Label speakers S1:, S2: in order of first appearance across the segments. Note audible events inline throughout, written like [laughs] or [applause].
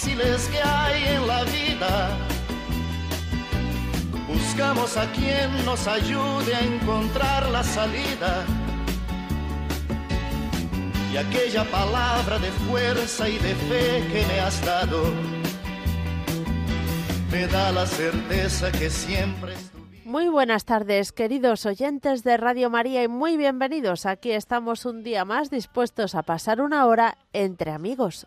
S1: Difíciles que hay en la vida. Buscamos a quien nos ayude a encontrar la salida. Y aquella palabra de fuerza y de fe que me has dado, me da la certeza que siempre...
S2: Muy buenas tardes, queridos oyentes de Radio María, y muy bienvenidos. Aquí estamos un día más dispuestos a pasar una hora entre amigos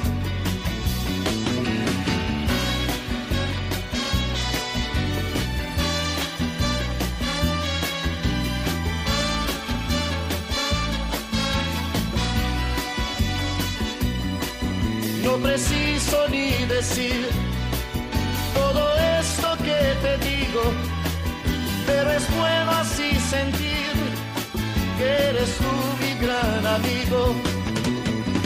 S1: Todo esto que te digo, pero es bueno así sentir que eres tú mi gran amigo.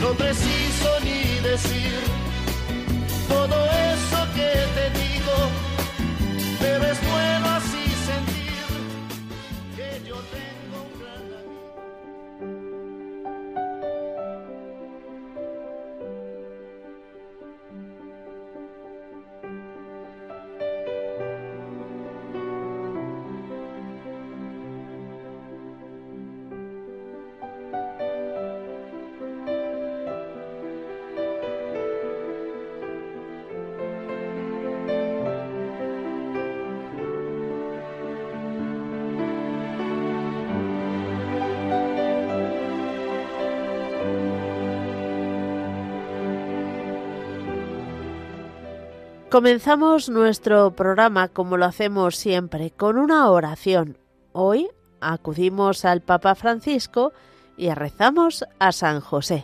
S1: No preciso ni decir todo eso que te
S2: Comenzamos nuestro programa como lo hacemos siempre, con una oración. Hoy acudimos al Papa Francisco y rezamos a San José.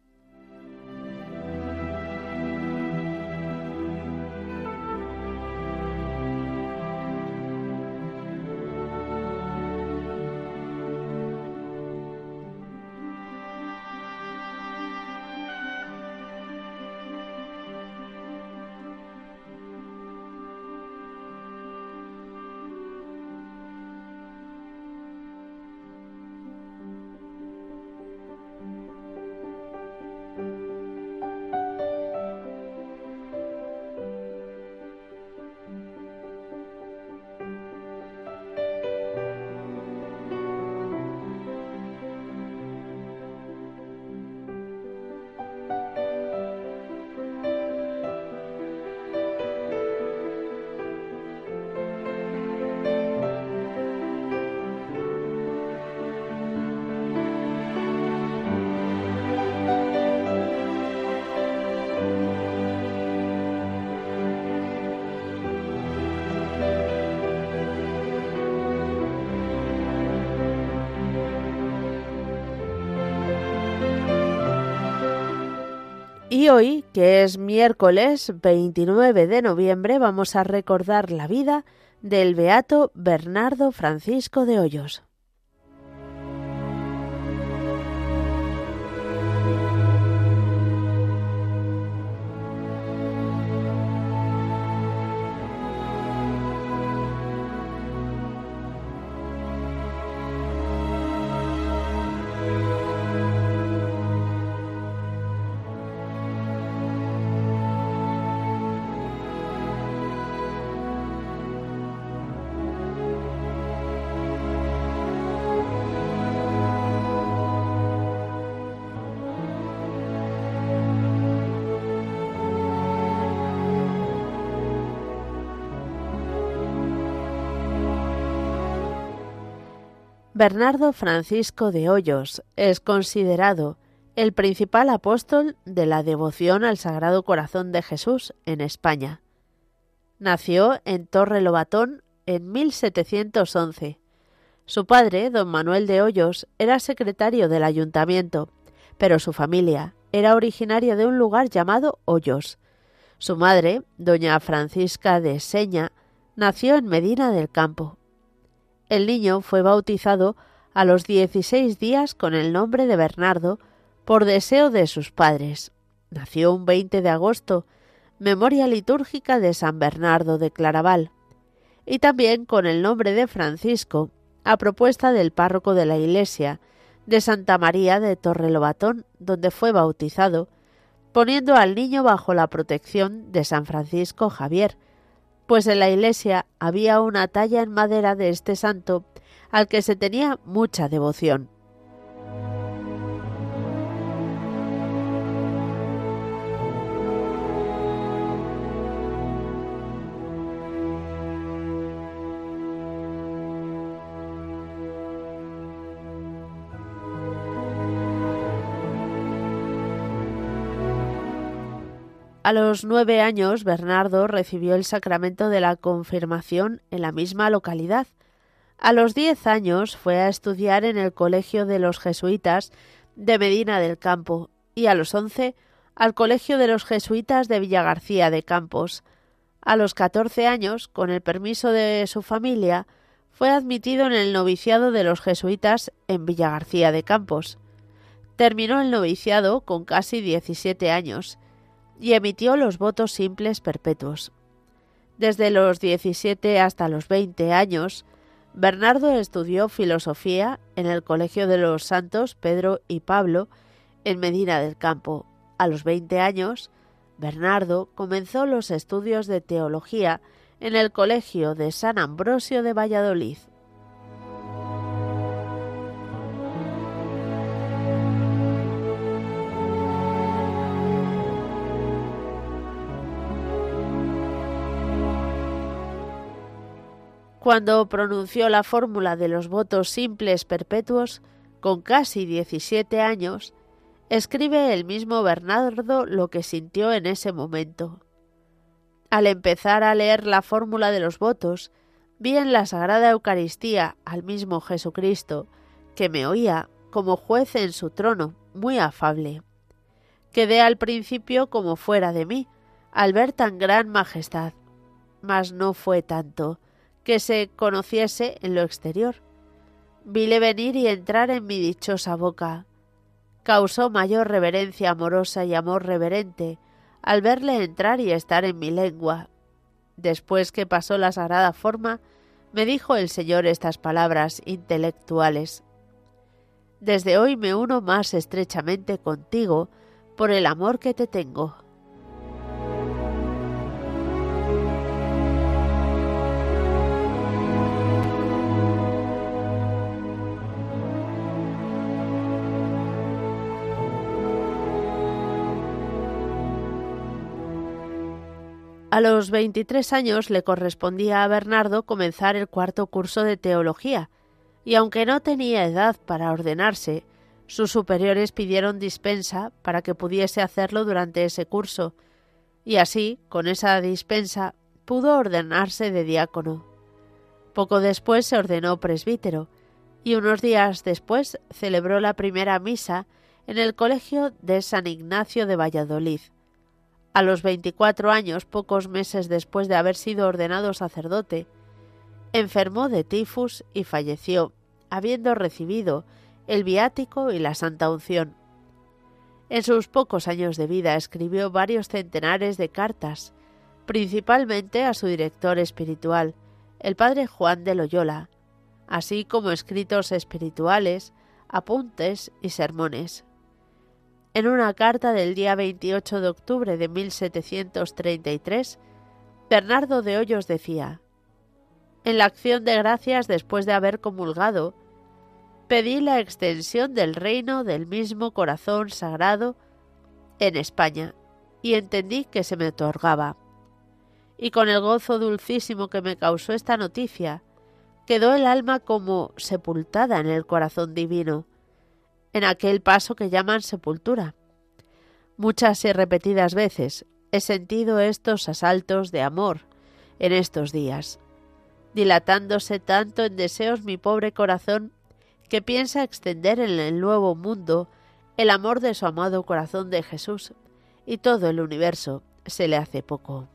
S2: Y hoy, que es miércoles 29 de noviembre, vamos a recordar la vida del beato Bernardo Francisco de Hoyos. Bernardo Francisco de Hoyos es considerado el principal apóstol de la devoción al Sagrado Corazón de Jesús en España. Nació en Torre Lobatón en 1711. Su padre, don Manuel de Hoyos, era secretario del ayuntamiento, pero su familia era originaria de un lugar llamado Hoyos. Su madre, doña Francisca de Seña, nació en Medina del Campo. El niño fue bautizado a los 16 días con el nombre de Bernardo por deseo de sus padres. Nació un 20 de agosto, memoria litúrgica de San Bernardo de Claraval, y también con el nombre de Francisco, a propuesta del párroco de la iglesia de Santa María de Torrelobatón, donde fue bautizado, poniendo al niño bajo la protección de San Francisco Javier, pues en la iglesia había una talla en madera de este santo al que se tenía mucha devoción. A los nueve años, Bernardo recibió el sacramento de la confirmación en la misma localidad. A los diez años fue a estudiar en el Colegio de los Jesuitas de Medina del Campo y a los once al Colegio de los Jesuitas de Villagarcía de Campos. A los catorce años, con el permiso de su familia, fue admitido en el noviciado de los jesuitas en Villagarcía de Campos. Terminó el noviciado con casi diecisiete años y emitió los votos simples perpetuos. Desde los 17 hasta los 20 años, Bernardo estudió filosofía en el Colegio de los Santos Pedro y Pablo en Medina del Campo. A los 20 años, Bernardo comenzó los estudios de teología en el Colegio de San Ambrosio de Valladolid. Cuando pronunció la fórmula de los votos simples perpetuos, con casi 17 años, escribe el mismo Bernardo lo que sintió en ese momento. Al empezar a leer la fórmula de los votos, vi en la Sagrada Eucaristía al mismo Jesucristo, que me oía como juez en su trono, muy afable. Quedé al principio como fuera de mí, al ver tan gran majestad, mas no fue tanto, que se conociese en lo exterior. Vile venir y entrar en mi dichosa boca. Causó mayor reverencia amorosa y amor reverente al verle entrar y estar en mi lengua. Después que pasó la sagrada forma, me dijo el Señor estas palabras intelectuales. Desde hoy me uno más estrechamente contigo por el amor que te tengo. A los 23 años le correspondía a Bernardo comenzar el cuarto curso de teología, y aunque no tenía edad para ordenarse, sus superiores pidieron dispensa para que pudiese hacerlo durante ese curso, y así, con esa dispensa, pudo ordenarse de diácono. Poco después se ordenó presbítero, y unos días después celebró la primera misa en el Colegio de San Ignacio de Valladolid. A los 24 años, pocos meses después de haber sido ordenado sacerdote, enfermó de tifus y falleció, habiendo recibido el viático y la santa unción. En sus pocos años de vida escribió varios centenares de cartas, principalmente a su director espiritual, el padre Juan de Loyola, así como escritos espirituales, apuntes y sermones. En una carta del día 28 de octubre de 1733, Bernardo de Hoyos decía, En la acción de gracias después de haber comulgado, pedí la extensión del reino del mismo corazón sagrado en España, y entendí que se me otorgaba. Y con el gozo dulcísimo que me causó esta noticia, quedó el alma como sepultada en el corazón divino, en aquel paso que llaman sepultura. Muchas y repetidas veces he sentido estos asaltos de amor en estos días, dilatándose tanto en deseos mi pobre corazón que piensa extender en el nuevo mundo el amor de su amado corazón de Jesús, y todo el universo se le hace poco.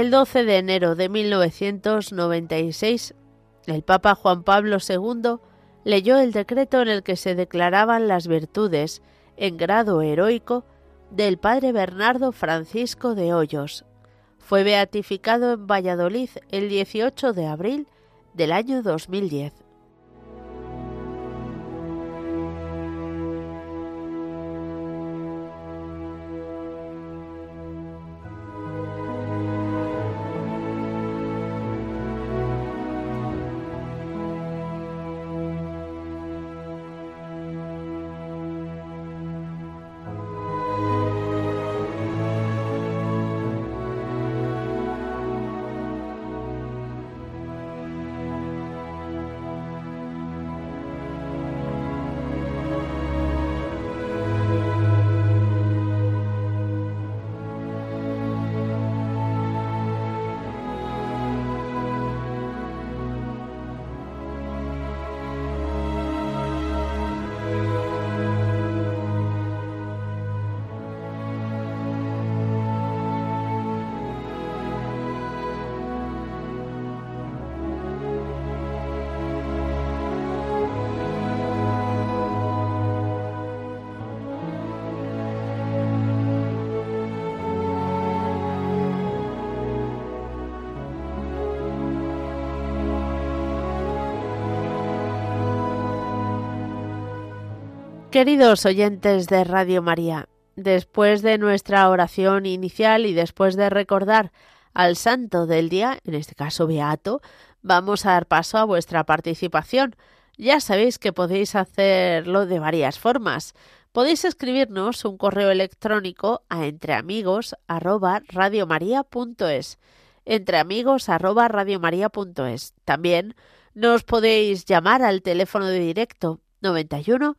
S2: El 12 de enero de 1996, el Papa Juan Pablo II leyó el decreto en el que se declaraban las virtudes en grado heroico del padre Bernardo Francisco de Hoyos. Fue beatificado en Valladolid el 18 de abril del año 2010. Queridos oyentes de Radio María, después de nuestra oración inicial y después de recordar al santo del día, en este caso Beato, vamos a dar paso a vuestra participación. Ya sabéis que podéis hacerlo de varias formas. Podéis escribirnos un correo electrónico a entreamigos@radiomaria.es, entreamigos@radiomaria.es. También nos podéis llamar al teléfono de directo 91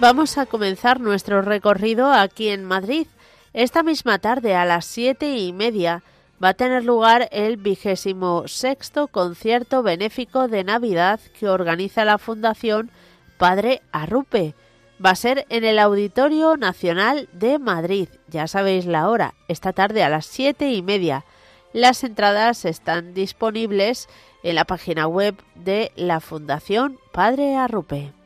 S2: Vamos a comenzar nuestro recorrido aquí en Madrid. Esta misma tarde a las siete y media va a tener lugar el vigésimo sexto concierto benéfico de Navidad que organiza la Fundación Padre Arrupe. Va a ser en el Auditorio Nacional de Madrid. Ya sabéis la hora, esta tarde a las siete y media. Las entradas están disponibles en la página web de la Fundación Padre Arrupe.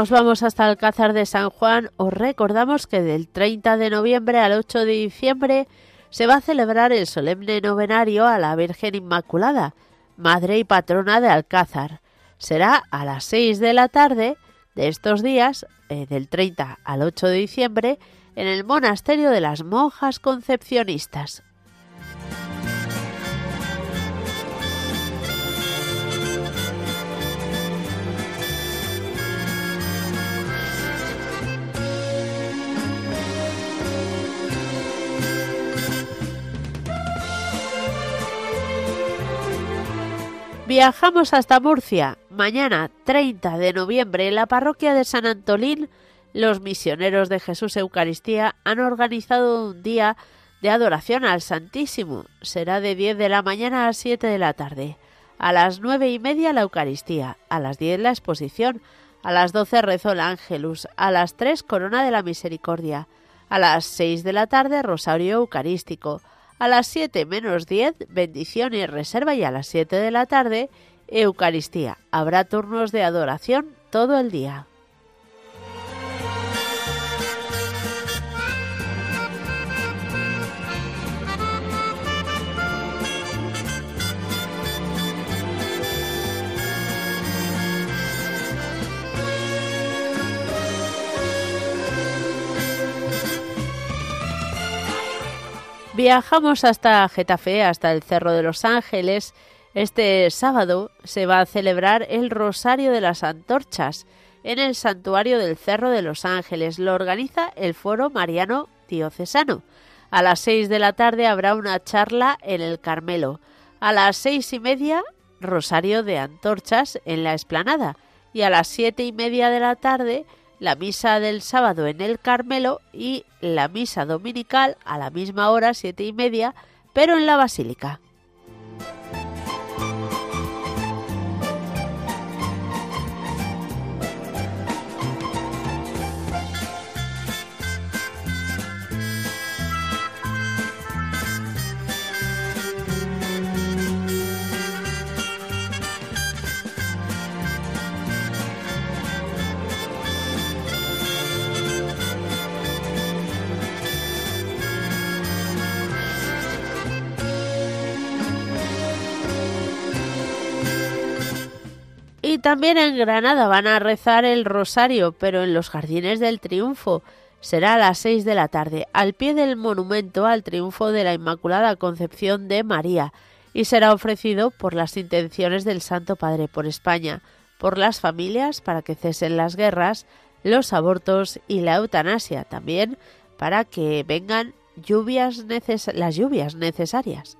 S2: Nos vamos hasta Alcázar de San Juan, os recordamos que del 30 de noviembre al 8 de diciembre se va a celebrar el solemne novenario a la Virgen Inmaculada, madre y patrona de Alcázar. Será a las 6 de la tarde de estos días, eh, del 30 al 8 de diciembre, en el monasterio de las monjas concepcionistas. Viajamos hasta Murcia. Mañana, 30 de noviembre, en la parroquia de San Antolín, los misioneros de Jesús Eucaristía han organizado un día de adoración al Santísimo. Será de 10 de la mañana a 7 de la tarde. A las nueve y media la Eucaristía, a las 10 la exposición, a las 12 rezo el Ángelus, a las 3 Corona de la Misericordia, a las 6 de la tarde Rosario Eucarístico, a las 7 menos 10, bendición y reserva y a las 7 de la tarde, Eucaristía. Habrá turnos de adoración todo el día. Viajamos hasta Getafe, hasta el Cerro de los Ángeles. Este sábado se va a celebrar el Rosario de las Antorchas en el Santuario del Cerro de los Ángeles. Lo organiza el Foro Mariano Diocesano. A las seis de la tarde habrá una charla en el Carmelo. A las seis y media, Rosario de Antorchas en la Esplanada. Y a las siete y media de la tarde, la misa del sábado en el Carmelo y la misa dominical a la misma hora, siete y media, pero en la Basílica. También en Granada van a rezar el rosario, pero en los Jardines del Triunfo. Será a las seis de la tarde, al pie del monumento al triunfo de la Inmaculada Concepción de María, y será ofrecido por las intenciones del Santo Padre por España, por las familias para que cesen las guerras, los abortos y la eutanasia, también para que vengan lluvias las lluvias necesarias.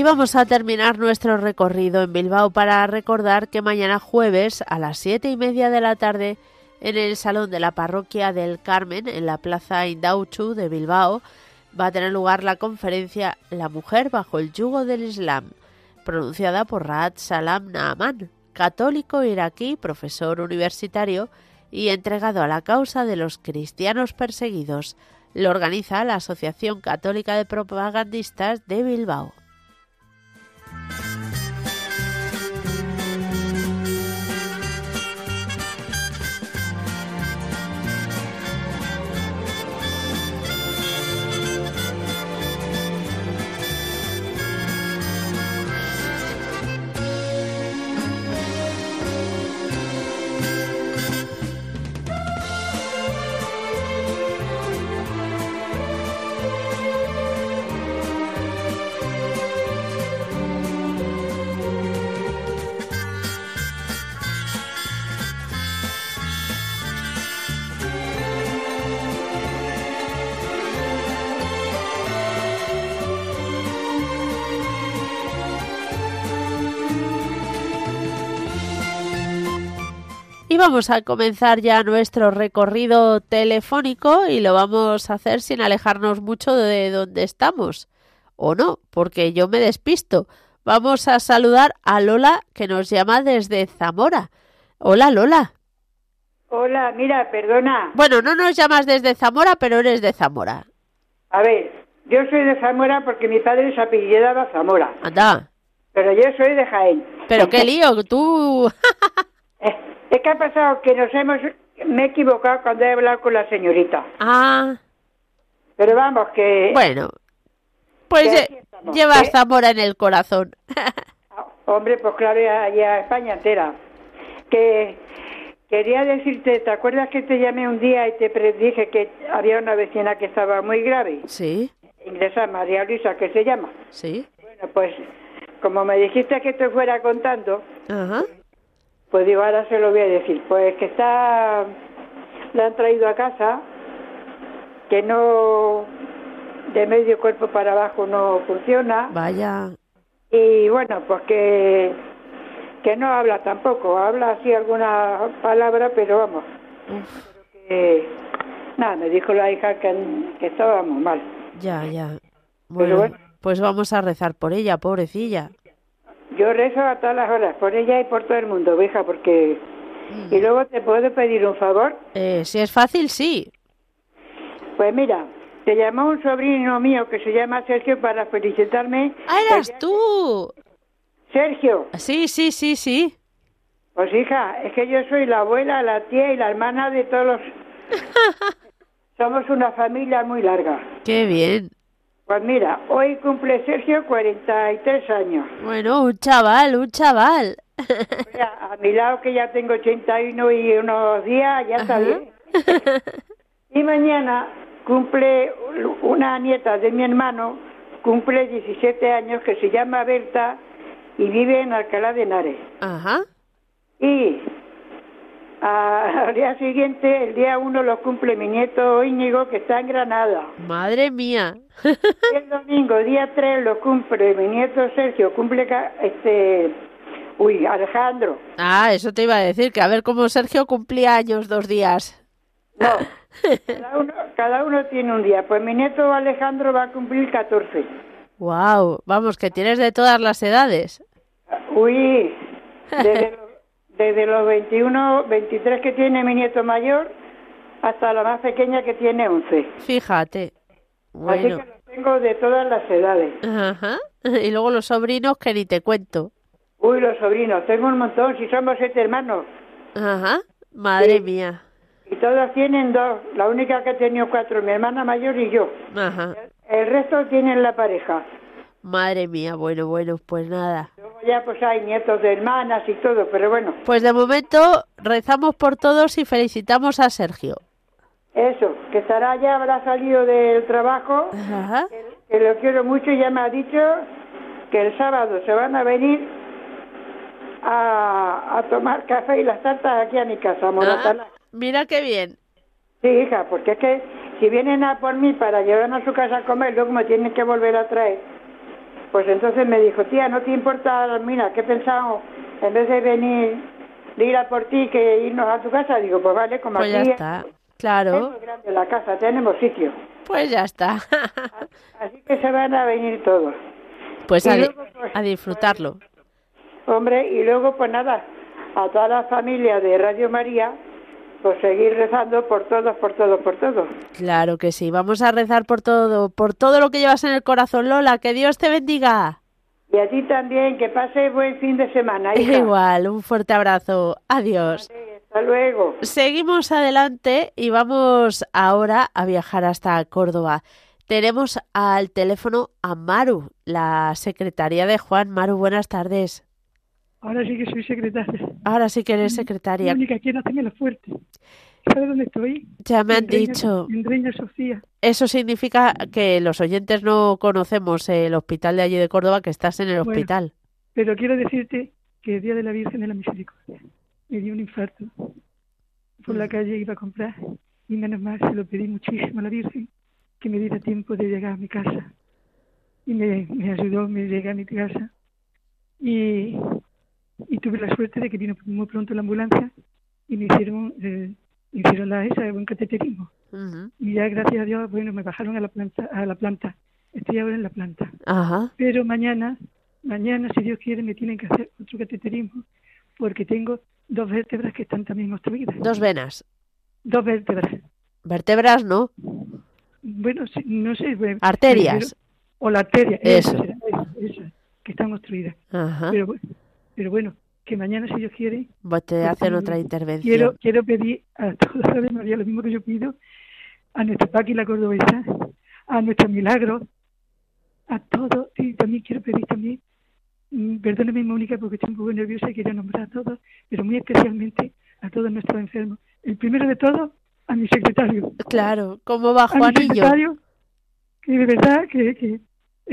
S2: Y vamos a terminar nuestro recorrido en Bilbao para recordar que mañana jueves a las siete y media de la tarde en el salón de la parroquia del Carmen en la plaza Indauchu de Bilbao va a tener lugar la conferencia La mujer bajo el yugo del Islam, pronunciada por Raad Salam Naaman, católico iraquí, profesor universitario y entregado a la causa de los cristianos perseguidos. Lo organiza la Asociación Católica de Propagandistas de Bilbao. Y vamos a comenzar ya nuestro recorrido telefónico y lo vamos a hacer sin alejarnos mucho de donde estamos. O no, porque yo me despisto. Vamos a saludar a Lola que nos llama desde Zamora. Hola Lola.
S3: Hola, mira, perdona.
S2: Bueno, no nos llamas desde Zamora, pero eres de Zamora.
S3: A ver, yo soy de Zamora porque mi padre se apellidaba Zamora.
S2: Anda.
S3: Pero yo soy de Jaén.
S2: Pero qué lío, tú. [laughs]
S3: Es que ha pasado que nos hemos... Me he equivocado cuando he hablado con la señorita.
S2: ah,
S3: Pero vamos, que...
S2: bueno. Pues eh, llevas
S3: ¿eh?
S2: Zamora en el corazón. [laughs]
S3: Ah, Hombre, pues claro, ya, ya España entera. Que quería decirte, ¿te acuerdas que te llamé un día y te dije que había una vecina que estaba muy grave?
S2: sí,
S3: Inglesa, María Luisa, que se llama.
S2: sí.
S3: Bueno, pues como me dijiste que te fuera contando,
S2: Ajá.
S3: Pues digo, ahora se lo voy a decir. Pues que está, la han traído a casa, que no, de medio cuerpo para abajo no funciona.
S2: Vaya.
S3: Y bueno, pues que, que no habla tampoco, habla así alguna palabra, pero vamos, que nada, me dijo la hija que, que estábamos mal.
S2: ya, ya. Bueno,
S3: bueno.
S2: pues vamos a rezar por ella, pobrecilla.
S3: Yo rezo a todas las horas, por ella y por todo el mundo, hija, porque... Y luego te puedo pedir un favor.
S2: Eh, si es fácil, sí.
S3: Pues mira, te llamó un sobrino mío que se llama Sergio para felicitarme.
S2: ¡Ah, eras tú!
S3: Sergio,
S2: Sí, sí, sí, sí.
S3: pues hija, es que yo soy la abuela, la tía y la hermana de todos los... [laughs] Somos una familia muy larga.
S2: Qué bien.
S3: Pues mira, hoy cumple Sergio 43 años.
S2: Bueno, un chaval, un chaval.
S3: A mi lado que ya tengo 81 y unos días, ya está bien. Y mañana cumple una nieta de mi hermano, cumple 17 años, que se llama Berta y vive en Alcalá de Henares.
S2: Ajá.
S3: Y al día siguiente, el día uno, lo cumple mi nieto Íñigo, que está en Granada.
S2: Madre mía. [laughs]
S3: El domingo, día 3, lo cumple mi nieto Sergio, cumple este, uy, Alejandro.
S2: ah, eso te iba a decir, que a ver cómo Sergio cumplía años dos días.
S3: No, [laughs] cada uno, cada uno tiene un día. Pues mi nieto Alejandro va a cumplir 14.
S2: Wow, vamos, que tienes de todas las edades.
S3: Uy, desde, los- [laughs] desde los 21, 23 que tiene mi nieto mayor hasta la más pequeña que tiene 11.
S2: Fíjate.
S3: Así
S2: Bueno.
S3: que los tengo de todas las edades.
S2: Ajá. [laughs] Y luego los sobrinos que ni te cuento.
S3: Uy, los sobrinos, tengo un montón, si somos siete hermanos.
S2: Ajá. Madre
S3: Sí.
S2: mía.
S3: Y todos tienen dos. La única que ha tenido cuatro, mi hermana mayor y yo.
S2: Ajá.
S3: El resto tienen la pareja.
S2: Madre mía. Bueno, bueno, pues nada.
S3: Ya pues hay nietos de hermanas y todo, pero bueno,
S2: Pues de momento rezamos por todos y felicitamos a Sergio.
S3: eso, que estará ya, habrá salido del trabajo,
S2: Ajá.
S3: que, que lo quiero mucho y ya me ha dicho que el sábado se van a venir a, a tomar café y las tartas aquí a mi casa, a.
S2: Ah, mira qué bien.
S3: Sí, hija, porque es que si vienen a por mí para llevarme a su casa a comer, luego me tienen que volver a traer. Pues entonces me dijo, tía, ¿no te importa, mira, qué pensamos? En vez de venir, de ir a por ti, que irnos a tu casa, digo, pues vale, como
S2: Pues ya
S3: aquí
S2: está.
S3: es
S2: Claro.
S3: muy grande la casa, tenemos sitio.
S2: Pues ya está. [laughs]
S3: Así que se van a venir todos.
S2: Pues a,
S3: luego, pues,
S2: a disfrutarlo.
S3: Hombre, y luego pues nada, a toda la familia de Radio María, pues seguir rezando por todos, por todos, por todos.
S2: Claro que sí. Vamos a rezar por todo, por todo lo que llevas en el corazón, Lola. Que Dios te bendiga.
S3: Y a ti también, que pase buen fin de semana, [laughs] hija.
S2: Igual, un fuerte abrazo. Adiós.
S3: Vale, Hasta luego.
S2: Seguimos adelante y vamos ahora a viajar hasta Córdoba. Tenemos al teléfono a Maru, la secretaria de Juan. Maru, buenas tardes.
S4: Ahora sí que soy secretaria.
S2: Ahora sí que eres secretaria.
S4: Mónica, quiero hacerme la fuerte. ¿Sabes dónde estoy?
S2: Ya me han
S4: En Reina-
S2: dicho.
S4: En Reina Sofía.
S2: Eso significa que los oyentes no conocemos el hospital de allí de Córdoba, que estás en el
S4: Bueno.
S2: hospital.
S4: Pero quiero decirte que el día de la Virgen de la Misericordia me dio un infarto. Por la calle iba a comprar y menos mal se lo pedí muchísimo a la Virgen que me diera tiempo de llegar a mi casa. Y me, me ayudó, me llegué a mi casa. Y, y tuve la suerte de que vino muy pronto la ambulancia y me hicieron, eh, me hicieron la esa de buen cateterismo. Y ya gracias a Dios, bueno, me bajaron a la planta, a la planta. Estoy ahora en la planta.
S2: Ajá.
S4: Pero mañana, mañana, si Dios quiere, me tienen que hacer otro cateterismo porque tengo dos vértebras que están también obstruidas.
S2: Dos venas.
S4: Dos vértebras.
S2: Vértebras, ¿no?
S4: Bueno, no sé.
S2: Arterias.
S4: O la arteria.
S2: Eso.
S4: Esa, será, esa, esa, que están obstruidas.
S2: Ajá.
S4: Pero, bu- pero bueno, que mañana, si Dios quiere,
S2: Pues te
S4: pues,
S2: hacen
S4: mm,
S2: otra intervención.
S4: quiero quiero pedir a toda la [laughs] de María lo mismo que yo pido, a nuestra Paqui la cordobesa, a nuestro milagro, a todos, y también quiero pedir también, mm, perdóneme Mónica porque estoy un poco nerviosa y quería nombrar a todos, pero muy especialmente a todos nuestros enfermos. El primero de todos, a mi secretario.
S2: Claro, ¿cómo va
S4: A mi
S2: Juanillo?
S4: secretario, que de verdad que, que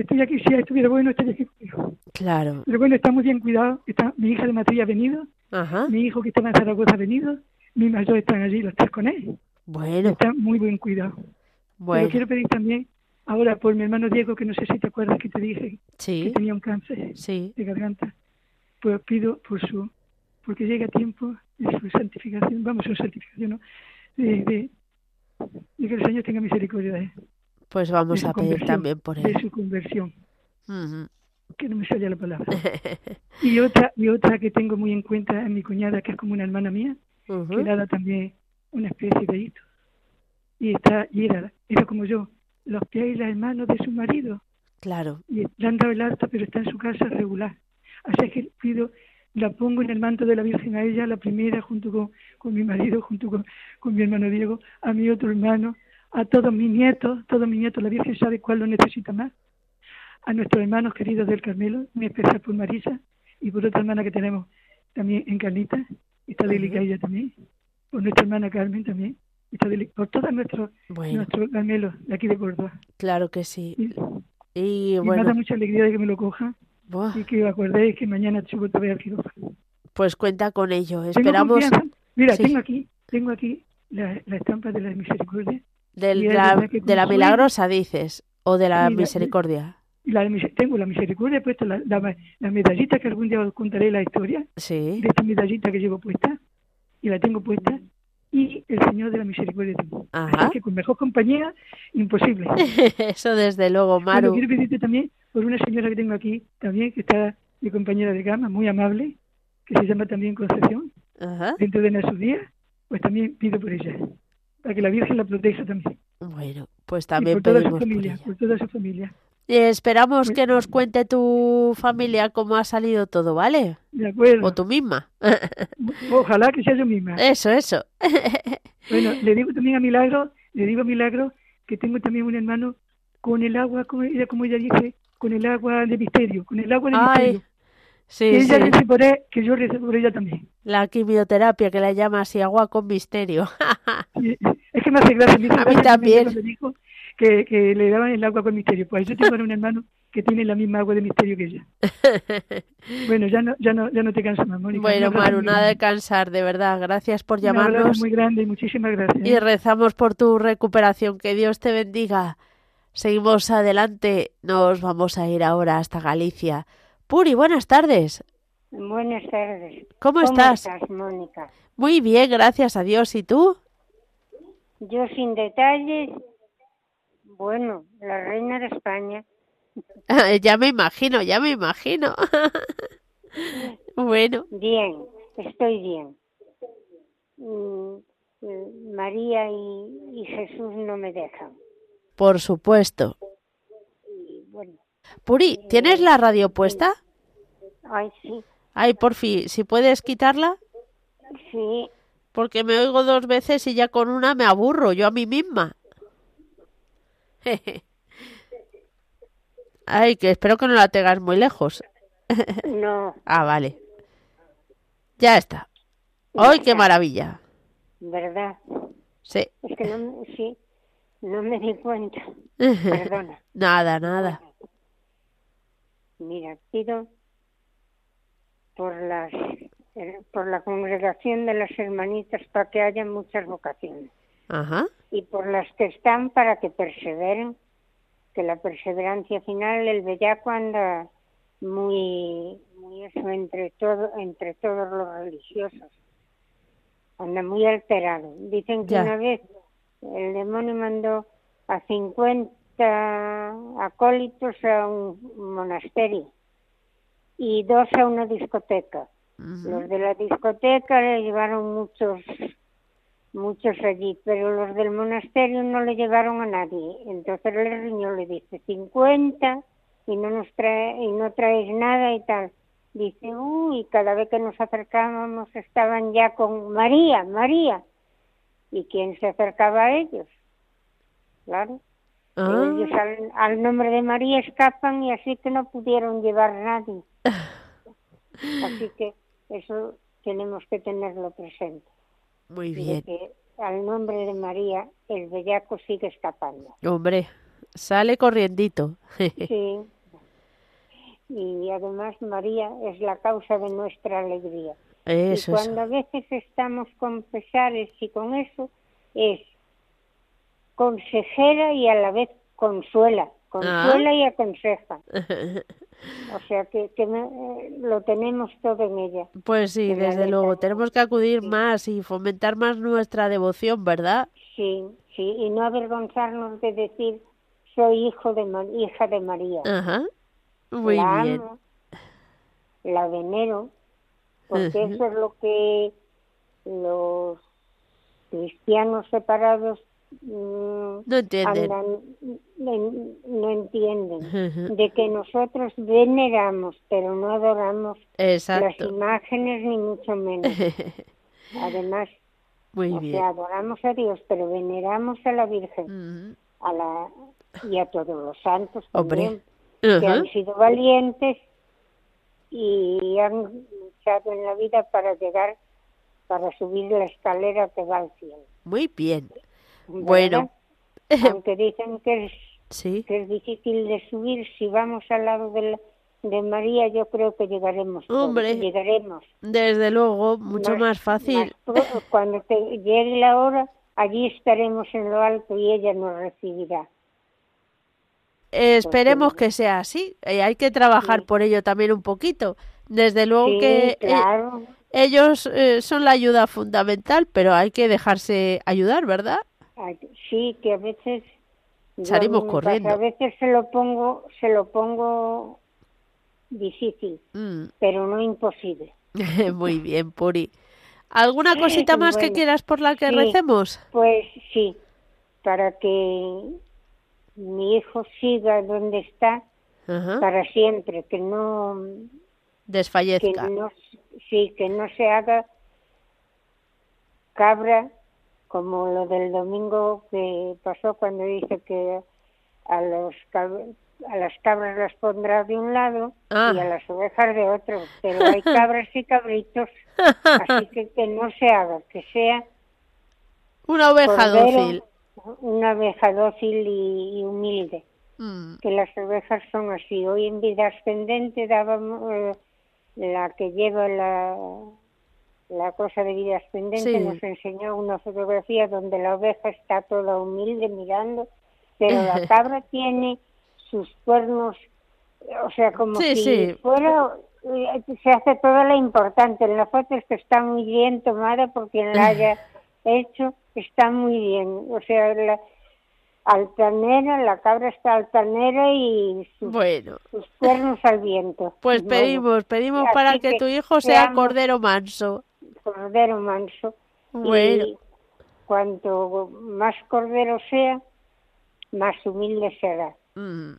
S4: estoy aquí, si estuviera bueno, estaría aquí conmigo.
S2: Claro.
S4: Pero bueno, está muy bien cuidado, está mi hija de Matías ha venido,
S2: Ajá.
S4: mi hijo que estaba en Zaragoza ha venido, mi mayor están allí, los tres con él.
S2: Bueno,
S4: Está muy buen cuidado. Pero
S2: bueno.
S4: quiero pedir también, ahora por mi hermano Diego, que no sé si te acuerdas que te dije que tenía un cáncer
S2: sí.
S4: de garganta, pues pido por su, porque llega a tiempo de su santificación, vamos, su santificación, ¿no? De, de, de que el Señor tenga misericordia de él,
S2: Pues
S4: de
S2: vamos a pedir también por
S4: de
S2: él.
S4: su conversión, que no me sale la palabra. [laughs] Y otra, y otra que tengo muy en cuenta es mi cuñada, que es como una hermana mía, que
S2: Ujú.
S4: le da también una especie de hito. Y está, y era, era como yo, los pies y las manos de su marido.
S2: Claro.
S4: Y le han dado el alta, pero está en su casa regular. Así que pido, la pongo en el manto de la Virgen a ella, la primera, junto con, con mi marido, junto con, con mi hermano Diego, a mi otro hermano, a todos mis nietos, todos mis nietos, la Virgen sabe cuál lo necesita más. A nuestros hermanos queridos del Carmelo, muy especial por Marisa, y por otra hermana que tenemos también en Carnita, está delicada ella también, por nuestra hermana Carmen también, está por todos nuestros
S2: Bueno,
S4: nuestros Carmelos de aquí de Córdoba.
S2: claro que sí.
S4: Y,
S2: Y
S4: y me da mucha alegría de que me lo
S2: buah,
S4: y que acordéis que mañana subo vez al quirófano.
S2: pues cuenta con ello. Esperamos.
S4: Mira,
S2: sí.
S4: tengo aquí, tengo aquí la, la estampa de la misericordia es
S2: la- de la milagrosa, dices, o de la misericordia.
S4: la, de tengo la misericordia he puesto la, la, la medallita que algún día os contaré la historia
S2: Sí,
S4: de esta medallita que llevo puesta y la tengo puesta y el Señor de la misericordia.
S2: Ajá.
S4: Así que con mejor compañía, imposible. [laughs]
S2: eso desde luego, Maru.
S4: quiero pedirte también por una señora que tengo aquí también, que está mi compañera de cama, muy amable, que se llama también Concepción,
S2: Ajá.
S4: dentro de sus días, pues también pido por ella, para que la Virgen la proteja también.
S2: Bueno, pues
S4: y
S2: también
S4: por toda su
S2: por
S4: familia,
S2: ella.
S4: por toda su familia.
S2: Y esperamos que nos cuente tu familia cómo ha salido todo, ¿vale?
S4: De acuerdo.
S2: O tú misma.
S4: Ojalá que sea yo misma.
S2: Eso, eso. [laughs]
S4: Bueno, le digo también a Milagro, le digo a Milagro que tengo también un hermano con el agua, como ella, como ella dice, con el agua de misterio, con el agua de
S2: Ay,
S4: misterio.
S2: sí,
S4: que ella
S2: sí.
S4: por él, que yo rezo por ella también.
S2: La quimioterapia que la llama así agua con misterio. [laughs]
S4: Y- Es que me hace gracia. me hizo
S2: A mí también.
S4: cuando dijo que, que le daban el agua con misterio. Pues yo tengo un hermano que tiene la misma agua de misterio que ella. [laughs] Bueno, ya no, ya no, ya no te canso más, Mónica.
S2: bueno, Maru, nada de cansar, de verdad. Gracias por
S4: Un abrazo
S2: llamarnos
S4: muy grande y muchísimas gracias.
S2: y rezamos por tu recuperación. Que Dios te bendiga. Seguimos adelante. Nos vamos a ir ahora hasta Galicia. Puri, buenas tardes.
S5: Buenas tardes.
S2: ¿Cómo estás?
S5: Mónica?
S2: Muy bien, gracias a Dios. ¿Y tú?
S5: Yo sin detalles Bueno, la reina de España. [laughs]
S2: ya me imagino, ya me imagino. [laughs] bueno.
S5: Bien, estoy bien. Mm, mm, María y, y Jesús no me dejan.
S2: Por supuesto.
S5: Y bueno,
S2: Puri, ¿tienes la radio puesta?
S5: ay, sí,
S2: Ay, por fin, si puedes quitarla,
S5: sí,
S2: porque me oigo dos veces y ya con una me aburro yo a mí misma. [laughs] Ay, que espero que no la tengas muy lejos. [laughs]
S5: no,
S2: Ah, vale. Ya está. ¡Ay, qué maravilla!
S5: ¿verdad?
S2: Sí.
S5: Es que no, me- sí, no me di cuenta. [laughs] Perdona.
S2: Nada, nada.
S5: Mira, pido por las eh, por la congregación de las hermanitas para que haya muchas vocaciones
S2: Ajá.
S5: y por las que están para que perseveren, que la perseverancia final el bellaco anda muy muy eso entre todo entre todos los religiosos anda muy alterado. Dicen que
S2: Ya.
S5: una vez el demonio mandó a 50 acólitos a un monasterio y dos a una discoteca. Los de la discoteca le llevaron muchos muchos allí, pero los del monasterio no le llevaron a nadie. Entonces el riñón le dice 50 y no nos trae y no traes nada y tal. Dice, uy, cada vez que nos acercábamos estaban ya con María, María. ¿Y quién se acercaba a ellos? Claro.
S2: Ah,
S5: Ellos al, al nombre de María escapan y así que no pudieron llevar nadie. [laughs] Así que eso tenemos que tenerlo presente.
S2: muy
S5: de
S2: bien.
S5: que al nombre de María el bellaco sigue escapando.
S2: Hombre, sale corriendito. [laughs]
S5: Sí. Y además María es la causa de nuestra alegría.
S2: Eso
S5: y cuando a veces estamos con pesares y con eso, es consejera y a la vez consuela. Consuela y aconseja. [laughs] O sea que, que me- lo tenemos todo en ella.
S2: Pues sí,
S5: En
S2: desde luego, tenemos que acudir
S5: Sí.
S2: más y fomentar más nuestra devoción, ¿verdad?
S5: Sí, sí, y no avergonzarnos de decir soy hijo de hija de María.
S2: Ajá. Muy
S5: la
S2: bien.
S5: amo, la venero, porque eso es lo que los cristianos separados mm,
S2: No entienden.
S5: andan, no entienden, de que nosotros veneramos, pero no adoramos las imágenes ni mucho menos. [laughs] Además,
S2: Muy
S5: o
S2: bien.
S5: sea, adoramos a Dios, pero veneramos a la Virgen, a la y a todos los santos también que han sido valientes y han luchado en la vida para llegar, para subir la escalera que va al cielo.
S2: Muy bien.
S5: ¿verdad?
S2: Bueno.
S5: Aunque dicen que es,
S2: Sí.
S5: que es difícil de subir, si vamos al lado de, la- de María, yo creo que llegaremos.
S2: Hombre.
S5: Llegaremos.
S2: Desde luego, mucho más fácil.
S5: más cuando te llegue la hora, allí estaremos en lo alto y ella nos recibirá.
S2: Esperemos
S5: Porque-
S2: que sea así. Eh, hay que trabajar
S5: Sí.
S2: por ello también un poquito. Desde luego
S5: Sí,
S2: que eh, ellos eh, son la ayuda fundamental, pero hay que dejarse ayudar, ¿verdad?
S5: Sí, que a veces
S2: Salimos corriendo.
S5: A veces se lo pongo, se lo pongo difícil,
S2: Mm.
S5: pero no imposible. [laughs]
S2: Muy bien, Puri. ¿Alguna [laughs] cosita más que quieras por la que
S5: sí.
S2: recemos?
S5: Pues sí, para que mi hijo siga donde está
S2: Ajá.
S5: para siempre, que no, que
S2: Desfallezca.
S5: no, sí, que no se haga cabra como lo del domingo que pasó cuando dice que a los a las cabras las pondrá de un lado
S2: Ah.
S5: y a las ovejas de otro, pero hay [laughs] cabras y cabritos, así que que no se haga, que sea
S2: Una oveja dócil.
S5: una oveja dócil y, y humilde,
S2: Mm.
S5: que las ovejas son así. Hoy en vida ascendente dábamos eh, la que lleva la la cosa de vida ascendente
S2: Sí.
S5: nos enseñó una fotografía donde la oveja está toda humilde mirando, pero la [laughs] cabra tiene sus cuernos, o sea, como
S2: Sí,
S5: si
S2: sí.
S5: fuera, eh, se hace toda la importante. En la foto es que está muy bien tomada por quien la [laughs] haya hecho, está muy bien. O sea, la- altanera, la cabra está altanera y sus,
S2: Bueno,
S5: sus cuernos al viento.
S2: pues
S5: Bueno,
S2: pedimos, pedimos para que
S5: que
S2: tu hijo sea
S5: seamos-
S2: cordero manso.
S5: Cordero manso.
S2: Bueno.
S5: Y cuanto más cordero sea, más humilde será.
S2: Mm,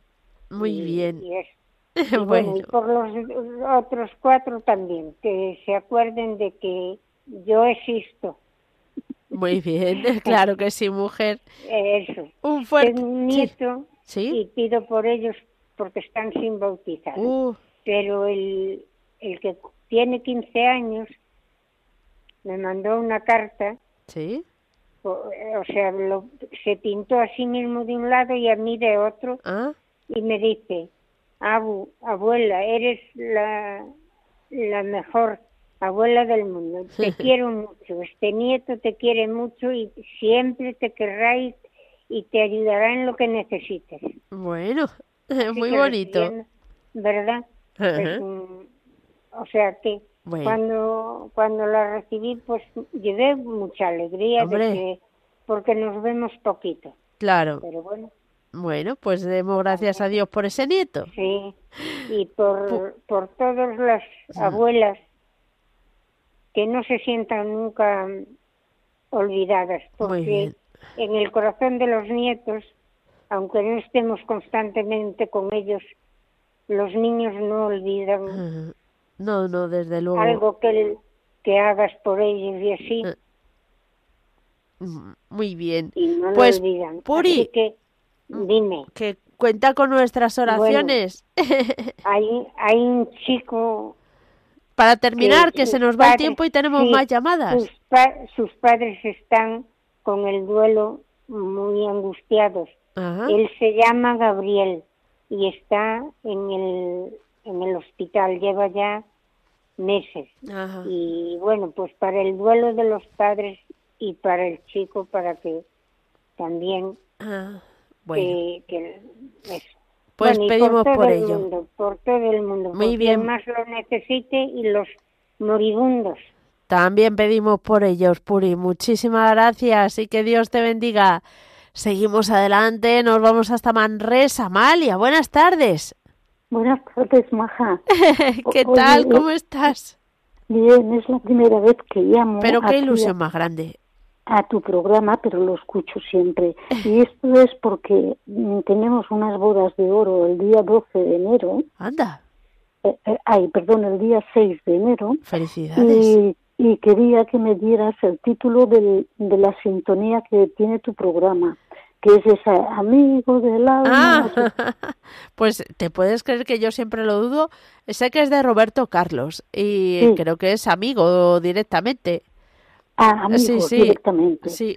S2: muy
S5: Y-
S2: bien.
S5: y es- [laughs] y bueno,
S2: bueno,
S5: y por los otros cuatro también, que se acuerden de que yo existo.
S2: muy bien. [laughs] Claro que sí, mujer.
S5: Eso.
S2: Un fuerte.
S5: Tengo un nieto y
S2: ¿Sí?
S5: pido por ellos porque están sin bautizar.
S2: Uh,
S5: Pero el, el que tiene 15 años me mandó una carta,
S2: sí.
S5: o, o sea, lo- se pintó a sí mismo de un lado y a mí de otro
S2: Ah,
S5: y me dice, Abu, abuela, eres la, la mejor abuela del mundo. Te quiero mucho. Este nieto te quiere mucho y siempre te querrá y, y te ayudará en lo que necesites.
S2: bueno. [laughs]
S5: Así
S2: Muy bonito.
S5: ¿Verdad? Pues, mm, o sea que
S2: Bueno.
S5: cuando cuando la recibí, pues llevé mucha alegría de que porque nos vemos poquito.
S2: Claro.
S5: Pero bueno,
S2: Bueno, pues demos gracias a Dios por ese nieto.
S5: sí. Y por, por todas las abuelas que no se sientan nunca olvidadas, porque en el corazón de los nietos, aunque no estemos constantemente con ellos, los niños no olvidan.
S2: No, no, desde luego.
S5: algo que, que hagas por ellos y así,
S2: Eh, Mm, Muy bien.
S5: y no
S2: Pues,
S5: lo olvidan.
S2: Puri.
S5: Así que, dime,
S2: Que cuenta con nuestras oraciones. [laughs]
S5: hay, hay un chico
S2: Para terminar, que
S5: sus
S2: se nos va el tiempo y tenemos
S5: sí,
S2: más llamadas.
S5: Sus, pa- sus padres están con el duelo muy angustiados.
S2: Ajá.
S5: Él se llama Gabriel y está en el, en el hospital, lleva ya meses.
S2: Ajá.
S5: Y bueno, pues para el duelo de los padres y para el chico, para que también
S2: Ah, Bueno,
S5: que, que eso.
S2: Pues
S5: Bueno, y
S2: pedimos
S5: por,
S2: por
S5: el
S2: ello.
S5: mundo, por todo el mundo,
S2: Muy bien.
S5: quien más lo necesite y los moribundos.
S2: también pedimos por ellos, Puri. Muchísimas gracias y que Dios te bendiga. Seguimos adelante, nos vamos hasta Manresa, Amalia. Buenas tardes.
S6: Buenas tardes, Maja. [laughs]
S2: ¿Qué
S6: Oye,
S2: tal?
S6: eh,
S2: ¿Cómo estás?
S6: Bien, es la primera vez que llamo
S2: Pero qué ilusión más grande.
S6: a tu programa, pero lo escucho siempre. [laughs] Y esto es porque mm, tenemos unas bodas de oro el día 12 de enero,
S2: Anda,
S6: eh, eh, ay, perdón, el día 6 de enero,
S2: felicidades.
S6: y, y quería que me dieras el título del- de la sintonía que tiene tu programa, que es esa Amigo del alma.
S2: Ah, [laughs] pues te puedes creer que yo siempre lo dudo. Sé que es de Roberto Carlos y
S6: Sí.
S2: creo que es amigo directamente.
S6: Ah, amigo,
S2: sí, sí,
S6: directamente.
S2: Sí.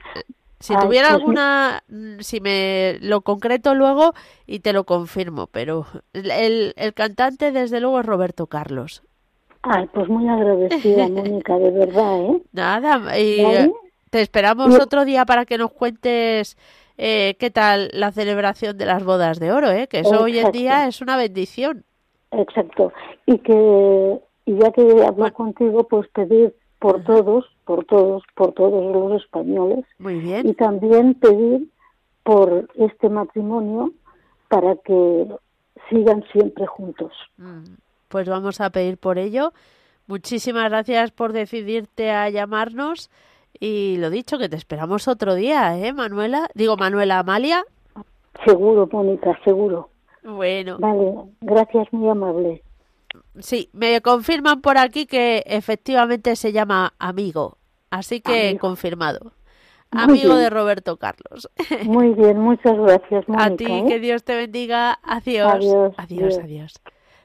S2: Si
S6: Ay,
S2: tuviera
S6: pues
S2: alguna, mm, si me lo concreto luego y te lo confirmo, pero el, el cantante desde luego es Roberto Carlos.
S6: Ay, pues muy agradecida, [laughs] Mónica, de verdad, ¿eh?
S2: Nada, y
S6: ¿Vale?
S2: te esperamos
S6: Y-
S2: otro día para que nos cuentes eh, qué tal la celebración de las bodas de oro, ¿eh? que eso hoy en día es una bendición.
S6: Exacto. Y que y ya que hablo
S2: Bueno.
S6: contigo, pues pedir por todos, por todos, por todos los españoles
S2: Muy
S6: y
S2: bien.
S6: también pedir por este matrimonio para que sigan siempre juntos.
S2: Mm, Pues vamos a pedir por ello. Muchísimas gracias por decidirte a llamarnos y lo dicho, que te esperamos otro día, ¿eh, Manuela? Digo, Manuela Amalia.
S6: Seguro, Mónica, seguro.
S2: Bueno,
S6: Vale, gracias, muy amable.
S2: sí, me confirman por aquí que efectivamente se llama amigo, así que
S6: Amigo.
S2: confirmado.
S6: Muy
S2: Amigo
S6: bien.
S2: de Roberto Carlos.
S6: Muy bien, muchas gracias, Mónica. [laughs]
S2: A ti,
S6: ¿eh?
S2: que Dios te bendiga. Adiós.
S6: Adiós,
S2: Adiós,
S6: adiós.
S2: adiós.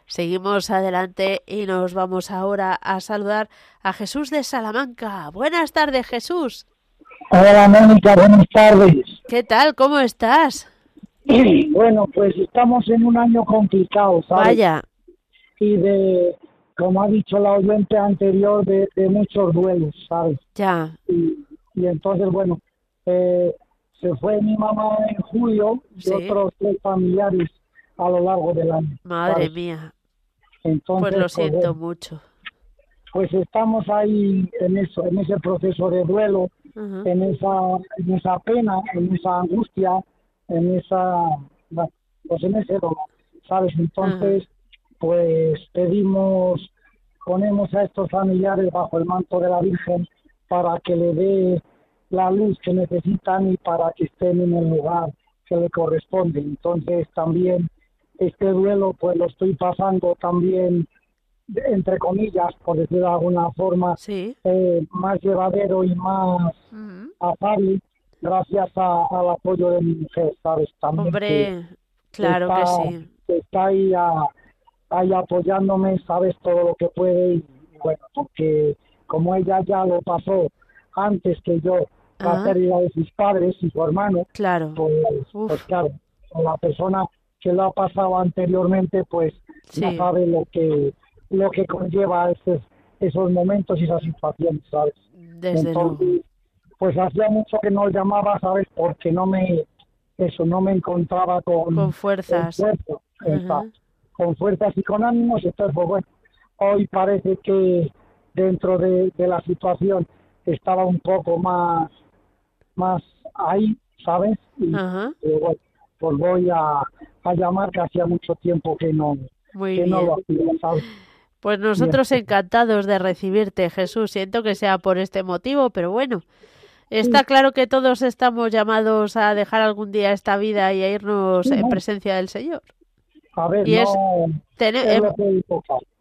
S2: Seguimos adelante y nos vamos ahora a saludar a Jesús de Salamanca. Buenas tardes, Jesús.
S7: Hola Mónica, buenas tardes.
S2: ¿Qué tal? ¿Cómo estás? [clears throat]
S7: Bueno, pues estamos en un año complicado, ¿sabes?
S2: Vaya,
S7: Y de, como ha dicho la oyente anterior, de, de muchos duelos, ¿sabes?
S2: ya.
S7: Y, y entonces, bueno, eh, se fue mi mamá en julio y
S2: Sí.
S7: otros tres familiares a lo largo del año.
S2: Madre
S7: ¿sabes?
S2: mía.
S7: Entonces,
S2: Pues lo siento
S7: bueno,
S2: mucho.
S7: pues estamos ahí en eso, en ese proceso de duelo, en esa, en esa pena, en esa angustia en esa, pues en ese dolor, ¿sabes? Entonces, pues pedimos, ponemos a estos familiares bajo el manto de la Virgen para que le dé la luz que necesitan y para que estén en el lugar que le corresponde. Entonces también este duelo pues lo estoy pasando también entre comillas, por decirlo de alguna forma, eh, más llevadero y más afable gracias al apoyo de mi mujer, ¿sabes?
S2: También Hombre, claro que sí.
S7: está ahí, ahí apoyándome, ¿sabes? Todo lo que puede y, bueno, porque como ella ya lo pasó antes que yo, la pérdida de sus padres y su hermano,
S2: claro.
S7: Pues, pues, claro, la persona que lo ha pasado anteriormente, pues ya sabe lo que lo que conlleva esos, esos momentos y esas situaciones, ¿sabes?
S2: Desde Entonces,
S7: pues hacía mucho que no llamaba, ¿sabes? Porque no me, eso, no me encontraba con...
S2: Con fuerzas.
S7: Con, fuerzas y con ánimos, entonces, pues bueno, hoy parece que dentro de, la situación estaba un poco más, más ahí, ¿sabes? Y, bueno, pues voy a, a llamar que hacía mucho tiempo que no, que no lo hacía, ¿sabes?
S2: Pues nosotros encantados de recibirte, Jesús. Siento que sea por este motivo, pero bueno, está claro que todos estamos llamados a dejar algún día esta vida y a irnos en presencia del Señor.
S7: A ver, y em,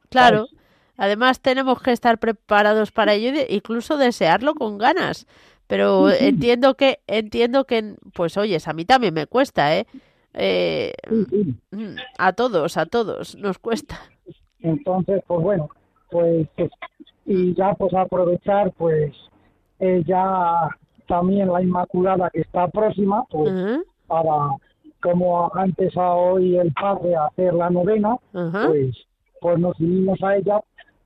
S2: claro. Además tenemos que estar preparados para ello, incluso desearlo con ganas. Pero entiendo que entiendo que, pues oyes, a mí también me cuesta, ¿eh? Eh a todos, a todos nos cuesta.
S7: Entonces, pues bueno, pues, y ya pues aprovechar pues eh, ya también la Inmaculada que está próxima, pues para como antes a hoy el Padre hacer la novena, pues pues nos unimos a ella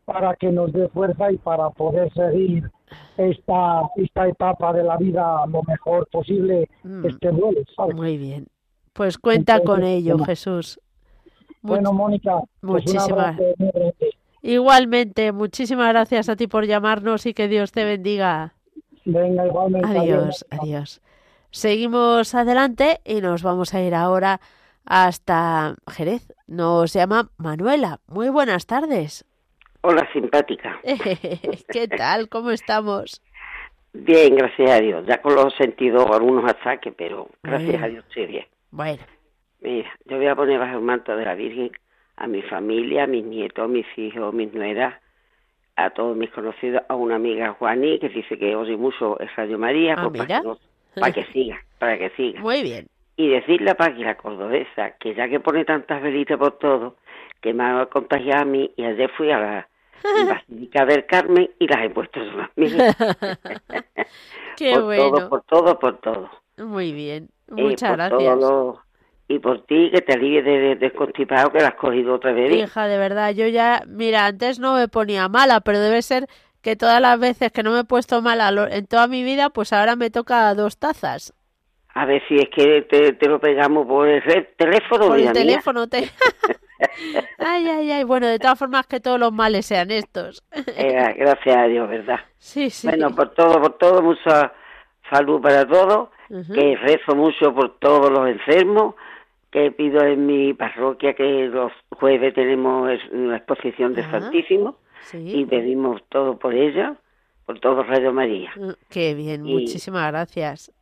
S7: para que nos dé fuerza y para poder seguir esta esta etapa de la vida lo mejor posible mm. este duelo,
S2: Muy bien. Pues cuenta con ello, Jesús.
S7: Bueno, Mónica,
S2: pues muchísimas Igualmente, muchísimas gracias a ti por llamarnos y que Dios te bendiga.
S7: Venga, igualmente.
S2: Adiós, adiós. Seguimos adelante y nos vamos a ir ahora hasta Jerez. Nos llama Manuela. Muy buenas tardes.
S8: Hola, simpática. [laughs]
S2: ¿Qué tal? ¿Cómo estamos?
S8: Bien, gracias a Dios. Ya con los sentidos algunos ataques, pero gracias a Dios estoy bien.
S2: Bueno,
S8: Mira, yo voy a poner bajo el manto de la Virgen a mi familia, a mis nietos, a mis hijos, a mis nueras, a todos mis conocidos, a una amiga Juaní que dice que oye mucho el Radio María,
S2: ah,
S8: pues para, que siga, para que siga.
S2: Muy bien.
S8: Y decirle a Paqui, la cordobesa, que ya que pone tantas velitas por todo, que me ha contagiado a mí y ayer fui a la [laughs] Basílica del Carmen y las he puesto en las mías.
S2: Qué [laughs]
S8: por
S2: bueno.
S8: Todo, por todo, por todo.
S2: Muy bien. Muchas gracias
S8: y por ti que te alivies de, desconstipado que la has cogido otra vez.
S2: Hija, de verdad, yo ya, mira, antes no me ponía mala, pero debe ser que todas las veces que no me he puesto mala en toda mi vida, pues ahora me toca dos tazas.
S8: A ver si es que te, lo pegamos por el teléfono.
S2: Por el teléfono, te... [laughs] ay, ay, ay. Bueno, de todas formas que todos los males sean estos.
S8: Eh, gracias a Dios, ¿verdad?
S2: Sí, sí.
S8: Bueno, por todo, por todo, mucha salud para todos. Que rezo mucho por todos los enfermos que pido en mi parroquia que los jueves tenemos una exposición de Santísimo y pedimos todo por ella, por todo Radio María. Mm,
S2: qué bien, muchísimas gracias.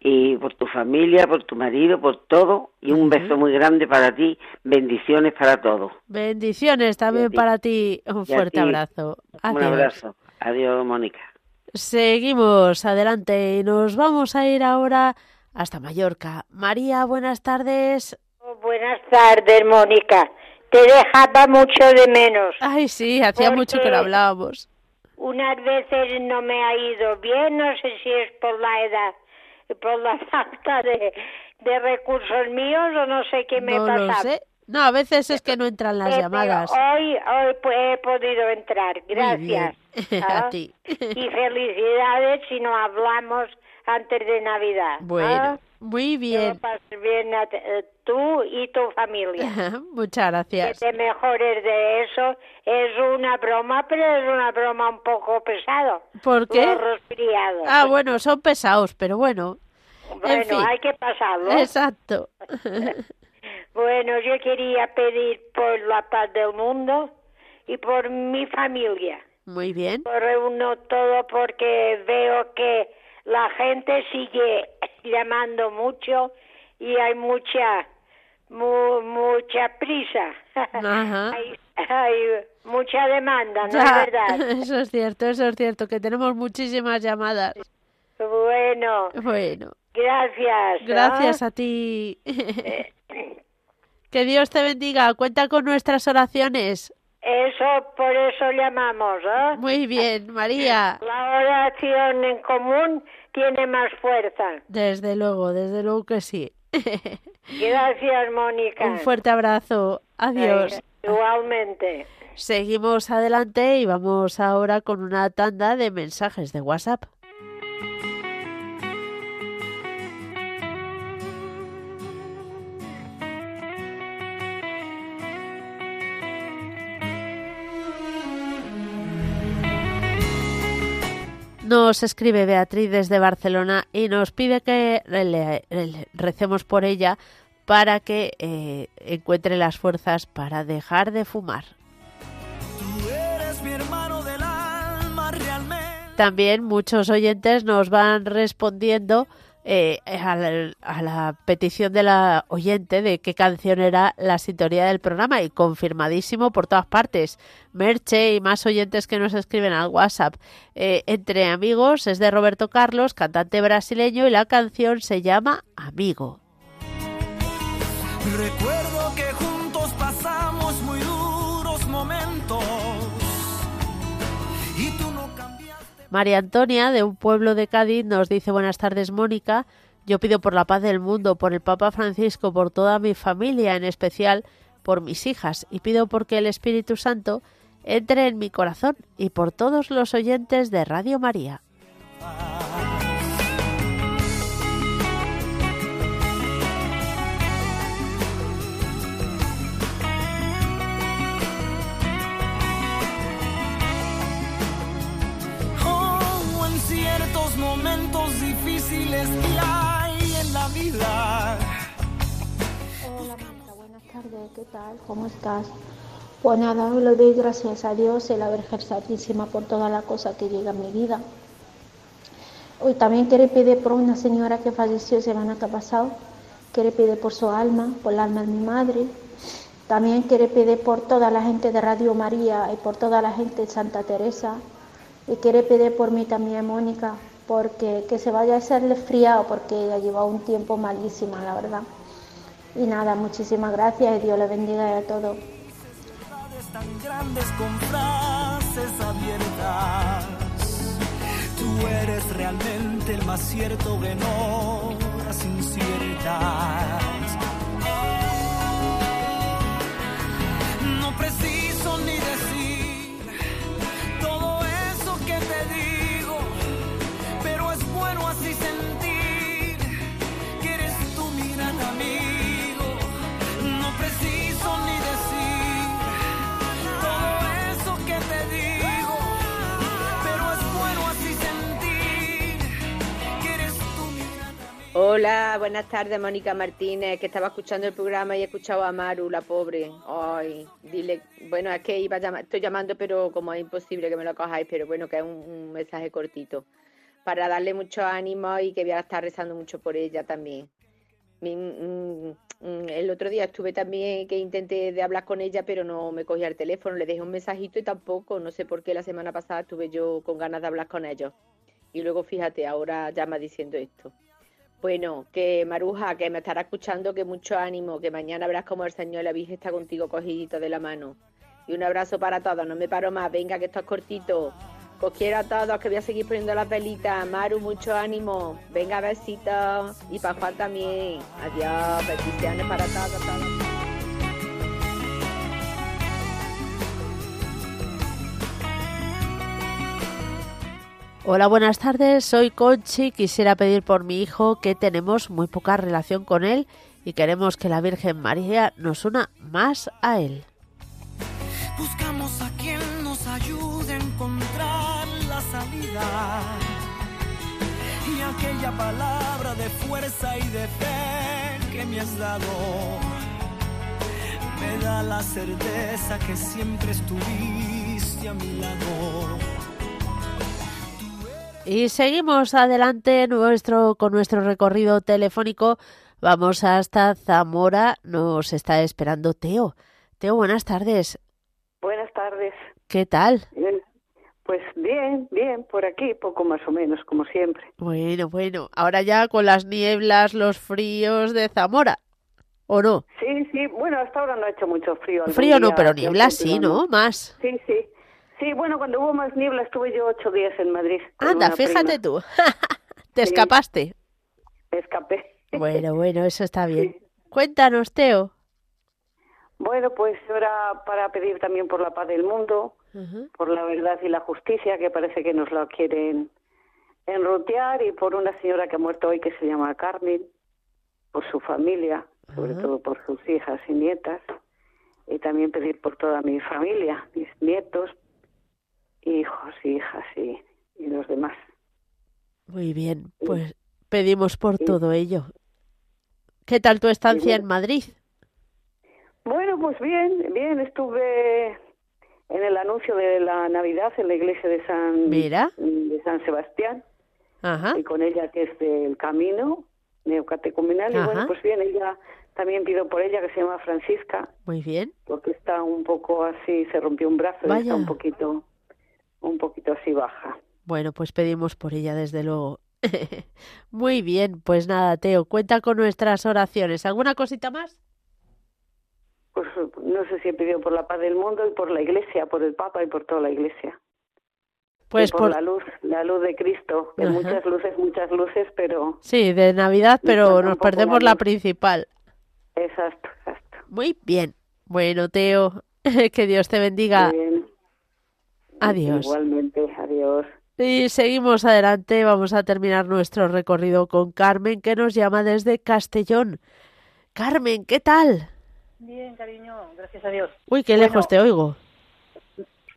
S8: y por tu familia, por tu marido, por todo y un beso muy grande para ti, bendiciones para todos.
S2: Bendiciones también para ti, un fuerte abrazo.
S8: Un abrazo. Adiós, Mónica.
S2: Seguimos adelante y nos vamos a ir ahora hasta Mallorca. María, buenas tardes.
S9: Buenas tardes, Mónica. Te dejaba mucho de menos.
S2: Ay, sí, hacía mucho que no hablábamos.
S9: Unas veces no me ha ido bien, no sé si es por la edad, por la [laughs] falta de, recursos míos o no sé qué me no pasa. Lo sé.
S2: No, a veces es que no entran las llamadas.
S9: Hoy, hoy he podido entrar, gracias. [laughs]
S2: a ¿Ah? ti.
S9: Y felicidades si no hablamos antes de Navidad.
S2: Bueno, ¿ah? muy bien.
S9: Que bien eh, tú y tu familia. [laughs]
S2: Muchas gracias.
S9: Que te mejores de eso. Es una broma, pero es una broma un poco pesado.
S2: ¿Por qué?
S9: Los resfriados.
S2: Ah, bueno, son pesados, pero bueno.
S9: Bueno, hay que pasarlo.
S2: Exacto. [laughs]
S9: bueno, yo quería pedir por la paz del mundo y por mi familia.
S2: Muy bien.
S9: Por uno todo porque veo que la gente sigue llamando mucho y hay mucha mucha prisa. [laughs] Hay, mucha demanda, ¿no es verdad? [laughs]
S2: Eso es cierto, eso es cierto, que tenemos muchísimas llamadas.
S9: Bueno.
S2: Bueno.
S9: Gracias.
S2: Gracias a ti. [laughs] Que Dios te bendiga. Cuenta con nuestras oraciones.
S9: Eso, por eso llamamos, ¿eh?
S2: Muy bien, María.
S9: La oración en común tiene más fuerza.
S2: Desde luego, desde luego que sí. [laughs]
S9: Gracias, Mónica.
S2: Un fuerte abrazo. Adiós.
S9: igualmente.
S2: Seguimos adelante y vamos ahora con una tanda de mensajes de WhatsApp. Nos escribe Beatriz desde Barcelona y nos pide que le, recemos por ella para que eh, encuentre las fuerzas para dejar de fumar. También muchos oyentes nos van respondiendo eh, a, la, petición de la oyente de qué canción era la sintonía del programa y confirmadísimo por todas partes. Merche y más oyentes que nos escriben al WhatsApp. Eh, entre amigos es de Roberto Carlos, cantante brasileño, y la canción se llama Amigo.
S10: Recuerdo que juntos pasamos muy duros momentos
S2: María Antonia, de un pueblo de Cádiz, nos dice buenas tardes, Mónica. Yo pido por la paz del mundo, por el Papa Francisco, por toda mi familia, en especial por mis hijas, y pido porque el Espíritu Santo entre en mi corazón y por todos los oyentes de Radio María.
S11: ¿Qué tal? ¿Cómo estás? Pues nada, le doy gracias a Dios y la Virgen Santísima por toda la cosa que llega a mi vida. Hoy también quiero pedir por una señora que falleció semana que pasado. Quiere pedir por su alma, por el alma de mi madre. También quiere pedir por toda la gente de Radio María y por toda la gente de Santa Teresa. Y quiere pedir por mí también, Mónica, porque que se vaya a hacerle friado porque ella lleva un tiempo malísima, la verdad. Y nada, muchísimas gracias y Dios le bendiga a todos.
S10: tan grandes con frases abiertas. Tú eres realmente el más cierto que no inciertas. No preciso ni decir todo eso que te digo bueno así sentir que eres tú mi gran amigo.
S12: Hola, buenas tardes, Mónica Martínez, que estaba escuchando el programa y he escuchado a Maru, la pobre. Ay, dile, bueno, es que iba a llamar, estoy llamando, pero como es imposible que me lo cojáis, pero bueno, que es un mensaje cortito para darle mucho ánimo y que voy a estar rezando mucho por ella también. Mm, mm, el otro día estuve también que intenté de hablar con ella, pero no me cogía el teléfono, le dejé un mensajito y tampoco, no sé por qué la semana pasada estuve yo con ganas de hablar con ellos. Y luego fíjate, ahora llama diciendo esto. Bueno, que Maruja, que me estará escuchando, que mucho ánimo, que mañana verás como el Señor la Virgen está contigo cogidito de la mano. Y un abrazo para todos, no me paro más, venga que esto es cortito. Os quiero a todos, que voy a seguir poniendo las velitas. Maru, mucho ánimo. Venga, besitos. Y para Juan también. Adiós, bendiciones para todos.
S2: Hola, buenas tardes. Soy Conchi. Quisiera pedir por mi hijo que tenemos muy poca relación con él y queremos que la Virgen María nos una más a él.
S10: Buscamos a quien nos ayude a encontrar la salida.
S13: y aquella palabra de fuerza y de fe que me has dado me da la certeza que siempre estuviste a mi lado.
S2: Y seguimos adelante nuestro, con nuestro recorrido telefónico. Vamos hasta Zamora. Nos está esperando Teo. Teo, buenas tardes.
S10: Buenas tardes.
S2: ¿Qué tal?
S10: Pues bien, bien, por aquí, poco más o menos, como siempre.
S2: Bueno, bueno. Ahora ya con las nieblas, los fríos de Zamora. ¿O no?
S10: Sí, sí. Bueno, hasta ahora no ha hecho mucho frío.
S2: Frío no, pero nieblas sí, ¿no? Más.
S10: Sí, sí. Sí, bueno, cuando hubo más niebla estuve yo ocho días en Madrid.
S2: Anda, fíjate tú. [laughs] ¿Te escapaste?
S10: escapé.
S2: Bueno, bueno, eso está bien. Cuéntanos, Teo.
S10: Bueno, pues ahora para pedir también por la paz del mundo, por la verdad y la justicia, que parece que nos la quieren enrotear, y por una señora que ha muerto hoy que se llama Carmen, por su familia, sobre todo por sus hijas y nietas, y también pedir por toda mi familia, mis nietos, hijos, hijas y, y los demás.
S2: Muy bien, pues pedimos por todo ello. ¿Qué tal tu estancia en Madrid?
S10: Bueno, pues bien, bien, estuve en el anuncio de la Navidad en la iglesia de San,
S2: Mira.
S10: de San Sebastián,
S2: Ajá.
S10: y con ella que es del camino neocatecumenal, y bueno, pues bien, ella también pido por ella que se llama Francisca,
S2: Muy bien.
S10: porque está un poco así, se rompió un brazo y está un poquito, un poquito así baja.
S2: Bueno, pues pedimos por ella, desde luego. [laughs] Muy bien, pues nada, Teo, cuenta con nuestras oraciones. ¿Alguna cosita más?
S10: Pues no sé si he pedido por la paz del mundo y por la iglesia, por el Papa y por toda la iglesia.
S2: Pues
S10: Y por,
S2: por...
S10: la luz, la luz de Cristo, de muchas luces, muchas luces, pero
S2: Sí, de Navidad, pero nos perdemos
S10: la
S2: principal.
S10: exacto, exacto.
S2: Muy bien. Bueno, Teo, [laughs] que Dios te bendiga.
S10: Bien.
S2: Adiós.
S10: Igualmente, adiós.
S2: Y seguimos adelante, vamos a terminar nuestro recorrido con Carmen, que nos llama desde Castellón. Carmen, ¿qué tal?
S14: Bien, cariño, gracias a Dios.
S2: Uy, qué
S14: Bueno,
S2: lejos te oigo.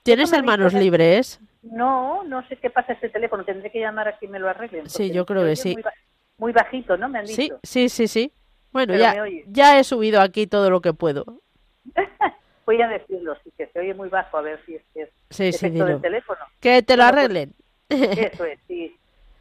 S2: ¿Tienes hermanos libres?
S14: No, no sé qué pasa este teléfono. Tendré que llamar a quien me lo arreglen.
S2: Sí, yo creo que sí.
S14: Muy, muy bajito, ¿no? Me han
S2: Sí,
S14: dicho.
S2: sí, sí, sí. Bueno,
S14: Pero
S2: ya, ya he subido aquí todo lo que puedo. [laughs]
S14: Voy a decirlo, sí, que se oye muy bajo, a ver si es, que es
S2: Sí, dilo.
S14: del teléfono.
S2: Que te lo
S14: pues,
S2: arreglen. [laughs]
S14: Eso es, sí.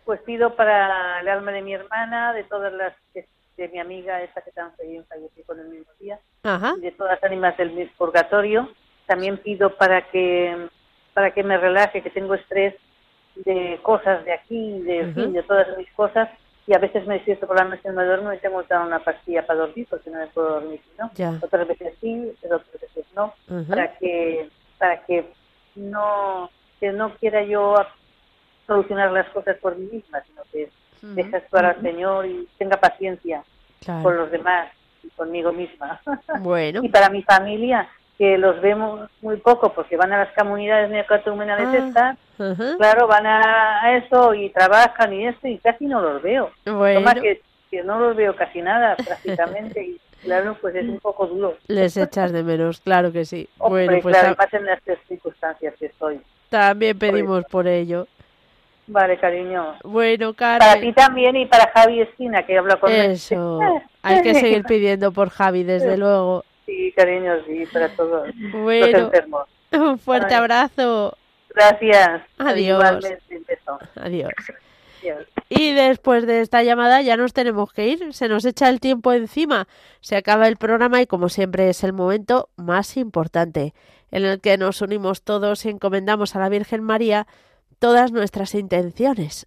S14: Pues pido para el alma de mi hermana, de todas las, de, mi amiga esa que también falleció con el mismo día,
S2: Ajá.
S14: y de todas las ánimas del purgatorio. También pido para que para que me relaje, que tengo estrés de cosas de aquí, de fin, de todas mis cosas, y a veces me despierto por la noche y no duermo y tengo que dar una pastilla para dormir porque no me puedo dormir, ¿no?
S2: Ya.
S14: Otras veces sí, otras veces no, para que para que no que no quiera yo solucionar las cosas por mí misma, sino que deje actuar al Señor y tenga paciencia
S2: Claro.
S14: con los demás y conmigo misma.
S2: Bueno. [laughs]
S14: Y para mi familia, que los vemos muy poco porque van a las comunidades neocatecumenales
S2: Ah,
S14: estas,
S2: Ajá.
S14: claro, van a, eso y trabajan y esto y casi no los veo.
S2: Bueno.
S14: Toma que, que no los veo casi nada [laughs] prácticamente y claro, pues es un poco duro.
S2: Les echas de menos, claro que sí. [laughs]
S14: Hombre,
S2: bueno, pues
S14: claro,
S2: ta-
S14: y más en las circunstancias que estoy.
S2: también pedimos por ello.
S14: Vale, cariño.
S2: Bueno,
S14: Para
S2: Carmen.
S14: ti también y para Javi Esquina, que habla con.
S2: Eso. [laughs] Hay que seguir pidiendo por Javi, desde luego.
S14: Sí, cariño, sí, para todos los
S2: Bueno.
S14: enfermos.
S2: Un fuerte
S14: Ay.
S2: abrazo.
S14: Gracias.
S2: Adiós.
S14: Adiós.
S2: Y después de esta llamada ya nos tenemos que ir. Se nos echa el tiempo encima. Se acaba el programa y como siempre es el momento más importante en el que nos unimos todos y encomendamos a la Virgen María todas nuestras intenciones.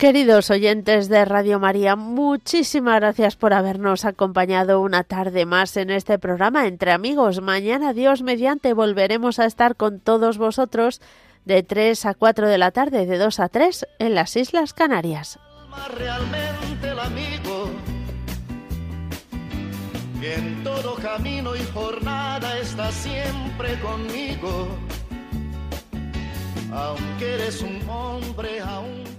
S2: Queridos oyentes de Radio María, muchísimas gracias por habernos acompañado una tarde más en este programa entre amigos. Mañana, Dios mediante, volveremos a estar con todos vosotros de 3 a 4 de la tarde, de 2 a 3 en las Islas Canarias.
S1: Realmente el amigo que en todo camino y jornada está siempre conmigo, aunque eres un hombre aún